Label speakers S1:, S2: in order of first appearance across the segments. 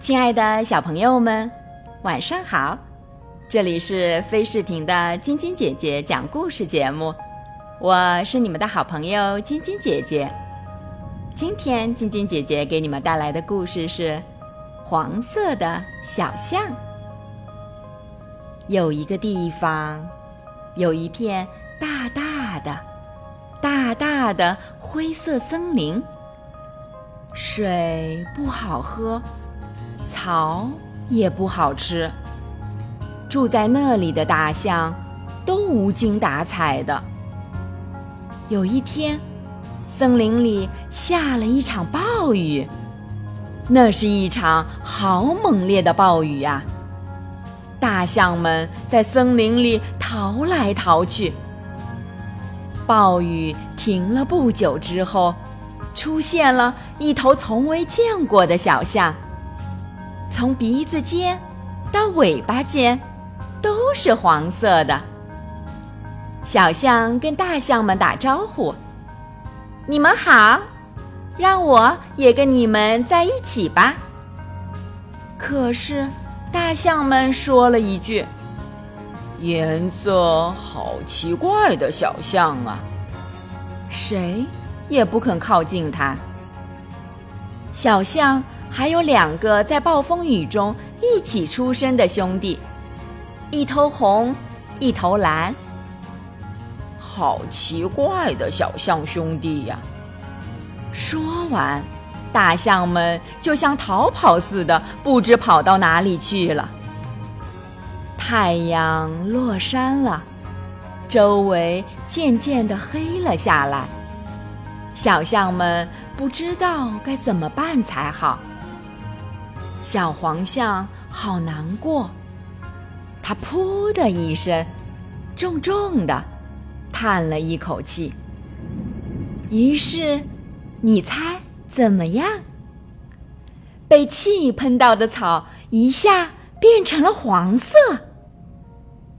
S1: 亲爱的小朋友们，晚上好！这里是飞视频的晶晶姐姐讲故事节目，我是你们的好朋友晶晶姐姐。今天晶晶姐姐给你们带来的故事是《黄色的小象》。有一个地方，有一片大大的、大大的灰色森林，水不好喝。草也不好吃，住在那里的大象都无精打采的。有一天，森林里下了一场暴雨，那是一场好猛烈的暴雨啊！大象们在森林里逃来逃去。暴雨停了不久之后，出现了一头从未见过的小象。从鼻子尖到尾巴尖，都是黄色的。小象跟大象们打招呼：“你们好，让我也跟你们在一起吧。”可是，大象们说了一句：“
S2: 颜色好奇怪的小象啊！”
S1: 谁也不肯靠近它。小象。还有两个在暴风雨中一起出生的兄弟，一头红，一头蓝。
S2: 好奇怪的小象兄弟呀！
S1: 说完，大象们就像逃跑似的，不知跑到哪里去了。太阳落山了，周围渐渐的黑了下来。小象们不知道该怎么办才好。小黄象好难过，它噗的一声，重重的叹了一口气。于是，你猜怎么样？被气喷到的草一下变成了黄色。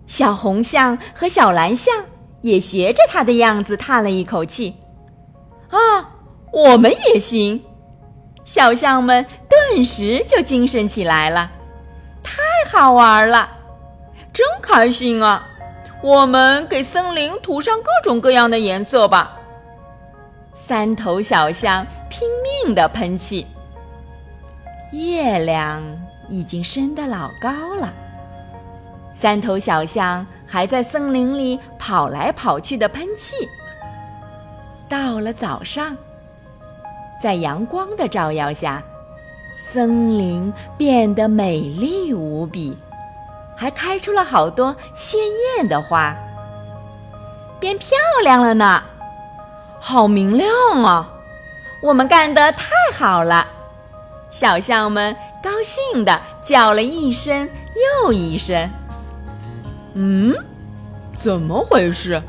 S1: 小红象和小蓝象也学着它的样子叹了一口气。啊，我们也行。小象们顿时就精神起来了，太好玩了，真开心啊！我们给森林涂上各种各样的颜色吧。三头小象拼命的喷气。月亮已经升得老高了，三头小象还在森林里跑来跑去的喷气。到了早上。在阳光的照耀下，森林变得美丽无比，还开出了好多鲜艳的花，变漂亮了呢，好明亮啊！我们干得太好了，小象们高兴地叫了一声又一声。
S2: 嗯，怎么回事？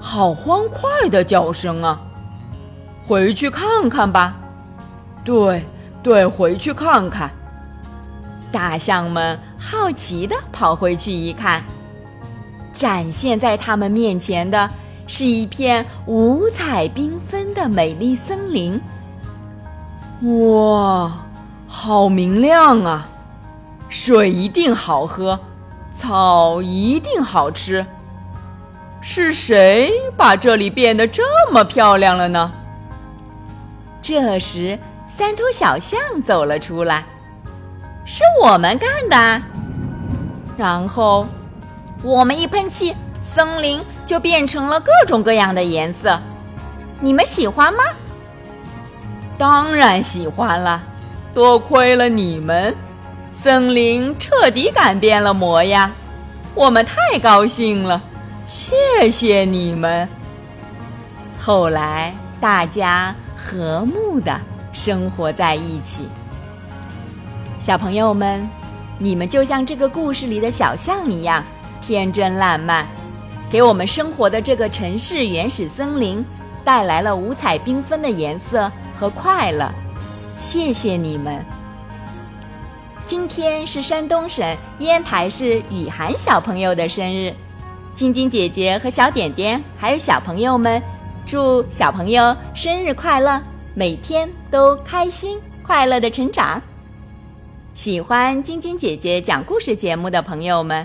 S2: 好欢快的叫声啊！回去看看吧，对对，回去看看。
S1: 大象们好奇的跑回去一看，展现在他们面前的是一片五彩缤纷的美丽森林。
S2: 哇，好明亮啊！水一定好喝，草一定好吃。是谁把这里变得这么漂亮了呢？
S1: 这时，三头小象走了出来，是我们干的。然后，我们一喷气，森林就变成了各种各样的颜色。你们喜欢吗？
S2: 当然喜欢了，多亏了你们，森林彻底改变了模样。我们太高兴了，谢谢你们。
S1: 后来，大家。和睦的生活在一起，小朋友们，你们就像这个故事里的小象一样天真烂漫，给我们生活的这个城市原始森林带来了五彩缤纷的颜色和快乐。谢谢你们！今天是山东省烟台市雨涵小朋友的生日，晶晶姐姐和小点点还有小朋友们，祝小朋友生日快乐，每天都开心快乐的成长。喜欢晶晶姐姐讲故事节目的朋友们，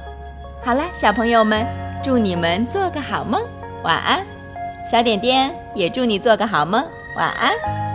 S1: 好了，小朋友们，祝你们做个好梦，晚安。小点点也祝你做个好梦，晚安。